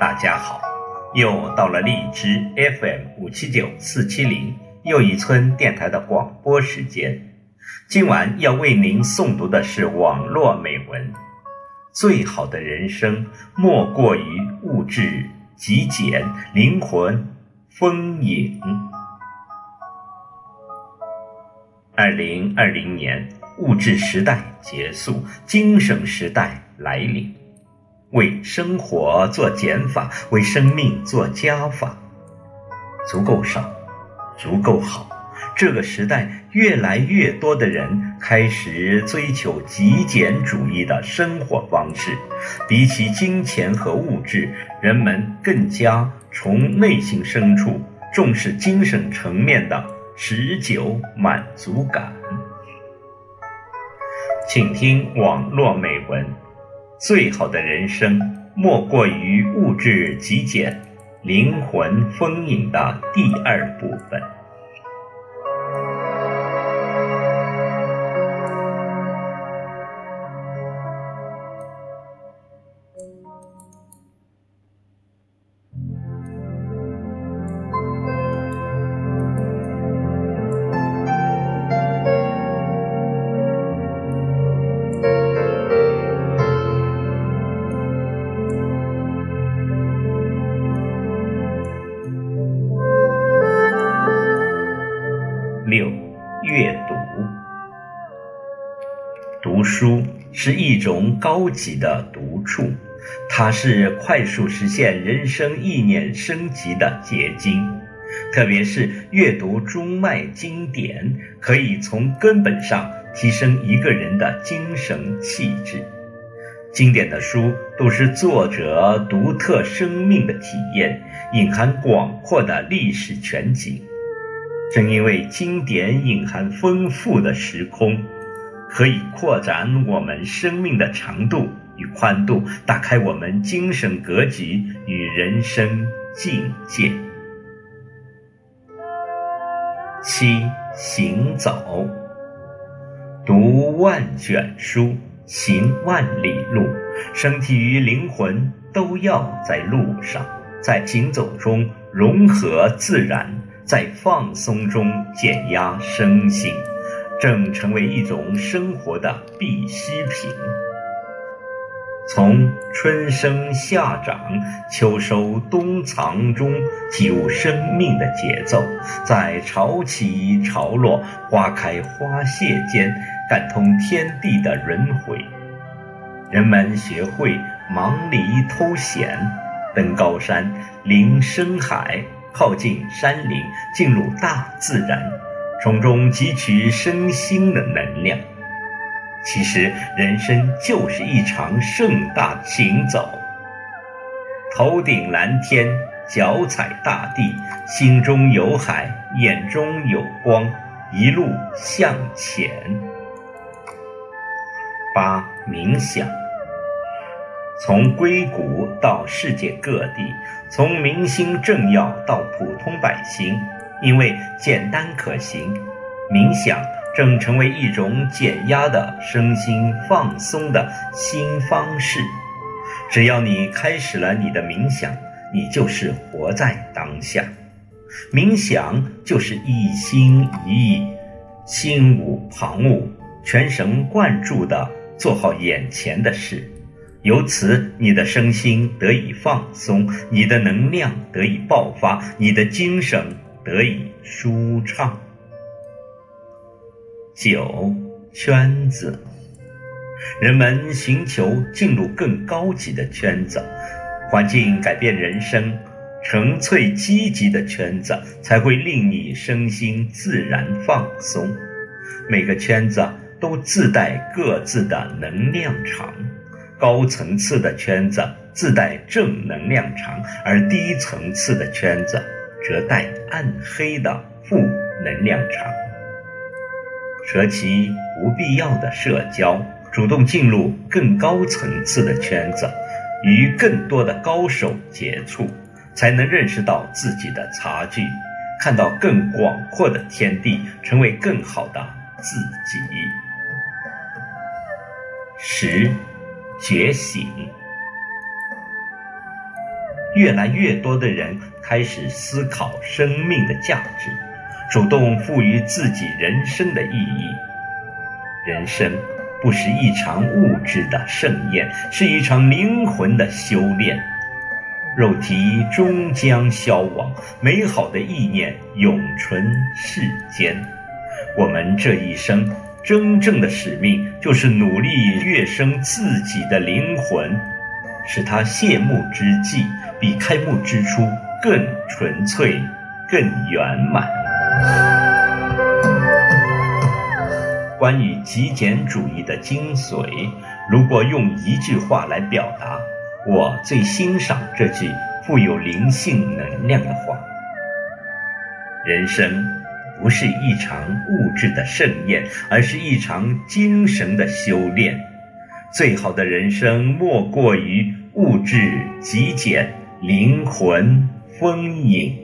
大家好！又到了荔枝 FM 五七九四七零又一村电台的广播时间。今晚要为您诵读的是网络美文：最好的人生莫过于物质极简，灵魂丰盈。二零二零年，物质时代结束，精神时代来临。为生活做减法，为生命做加法，足够少，足够好。这个时代，越来越多的人开始追求极简主义的生活方式。比起金钱和物质，人们更加从内心深处重视精神层面的持久满足感。请听网络美文。最好的人生，莫过于物质极简、灵魂丰盈的第二部分。阅读。读书是一种高级的独处，它是快速实现人生意念升级的结晶。特别是阅读中外经典，可以从根本上提升一个人的精神气质。经典的书都是作者独特生命的体验，隐含广阔的历史全景。正因为经典隐含丰富的时空，可以扩展我们生命的长度与宽度，打开我们精神格局与人生境界。七行走，读万卷书，行万里路，身体与灵魂都要在路上，在行走中融合自然。在放松中减压身心，正成为一种生活的必需品。从春生夏长、秋收冬藏中体悟生命的节奏，在潮起潮落、花开花谢间感通天地的轮回。人们学会忙里偷闲，登高山，临深海。靠近山林，进入大自然，从中汲取身心的能量。其实，人生就是一场盛大行走。头顶蓝天，脚踩大地，心中有海，眼中有光，一路向前。八冥想。从硅谷到世界各地，从明星政要到普通百姓，因为简单可行，冥想正成为一种减压的身心放松的新方式。只要你开始了你的冥想，你就是活在当下。冥想就是一心一意、心无旁骛、全神贯注地做好眼前的事。由此，你的身心得以放松，你的能量得以爆发，你的精神得以舒畅。九圈子，人们寻求进入更高级的圈子，环境改变人生，纯粹积极的圈子才会令你身心自然放松。每个圈子都自带各自的能量场。高层次的圈子自带正能量场，而低层次的圈子则带暗黑的负能量场。舍弃不必要的社交，主动进入更高层次的圈子，与更多的高手接触，才能认识到自己的差距，看到更广阔的天地，成为更好的自己。十。觉醒，越来越多的人开始思考生命的价值，主动赋予自己人生的意义。人生不是一场物质的盛宴，是一场灵魂的修炼。肉体终将消亡，美好的意念永存世间。我们这一生真正的使命，就是努力跃升自己的灵魂，使它谢幕之际比开幕之初更纯粹、更圆满。关于极简主义的精髓，如果用一句话来表达。我最欣赏这句富有灵性能量的话：人生不是一场物质的盛宴，而是一场精神的修炼。最好的人生莫过于物质极简，灵魂丰盈。